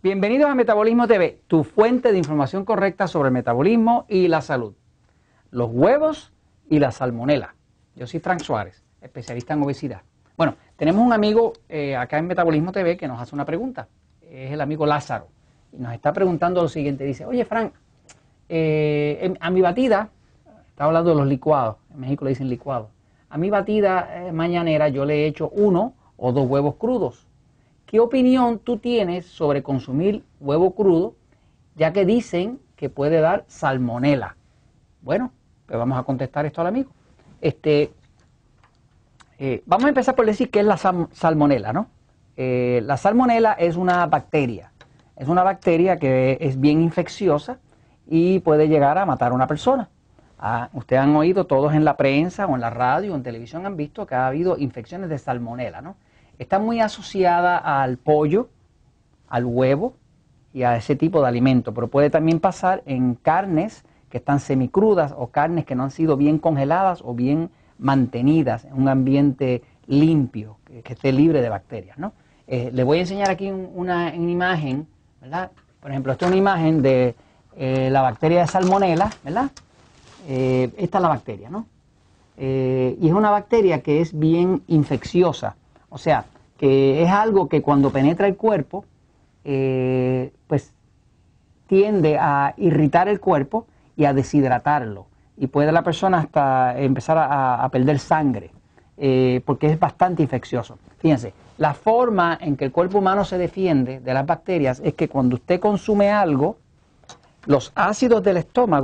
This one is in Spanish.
Bienvenidos a Metabolismo TV, tu fuente de información correcta sobre el metabolismo y la salud. Los huevos y la salmonela. Yo soy Frank Suárez, especialista en obesidad. Bueno, tenemos un amigo eh, acá en Metabolismo TV que nos hace una pregunta. Es el amigo Lázaro. Y nos está preguntando lo siguiente. Dice, oye Frank, eh, a mi batida, está hablando de los licuados, en México le dicen licuados. A mi batida eh, mañanera yo le he hecho uno o dos huevos crudos ¿Qué opinión tú tienes sobre consumir huevo crudo, ya que dicen que puede dar salmonela? Bueno, pues vamos a contestar esto al amigo. Este, eh, vamos a empezar por decir qué es la salmonela, ¿no? Eh, la salmonela es una bacteria, es una bacteria que es bien infecciosa y puede llegar a matar a una persona. Ah, ustedes han oído todos en la prensa o en la radio o en televisión han visto que ha habido infecciones de salmonela, ¿no? Está muy asociada al pollo, al huevo y a ese tipo de alimento, pero puede también pasar en carnes que están semicrudas o carnes que no han sido bien congeladas o bien mantenidas en un ambiente limpio, que, esté libre de bacterias. ¿no? Eh, les voy a enseñar aquí una, imagen, ¿verdad? Por ejemplo, esta es una imagen de eh, la bacteria de salmonela, ¿verdad? Eh, esta es la bacteria, ¿no? y es una bacteria que es bien infecciosa. O sea, que es algo que cuando penetra el cuerpo, eh, pues tiende a irritar el cuerpo y a deshidratarlo. Y puede la persona hasta empezar a, perder sangre, eh, porque es bastante infeccioso. Fíjense, la forma en que el cuerpo humano se defiende de las bacterias es que cuando usted consume algo, los ácidos del estómago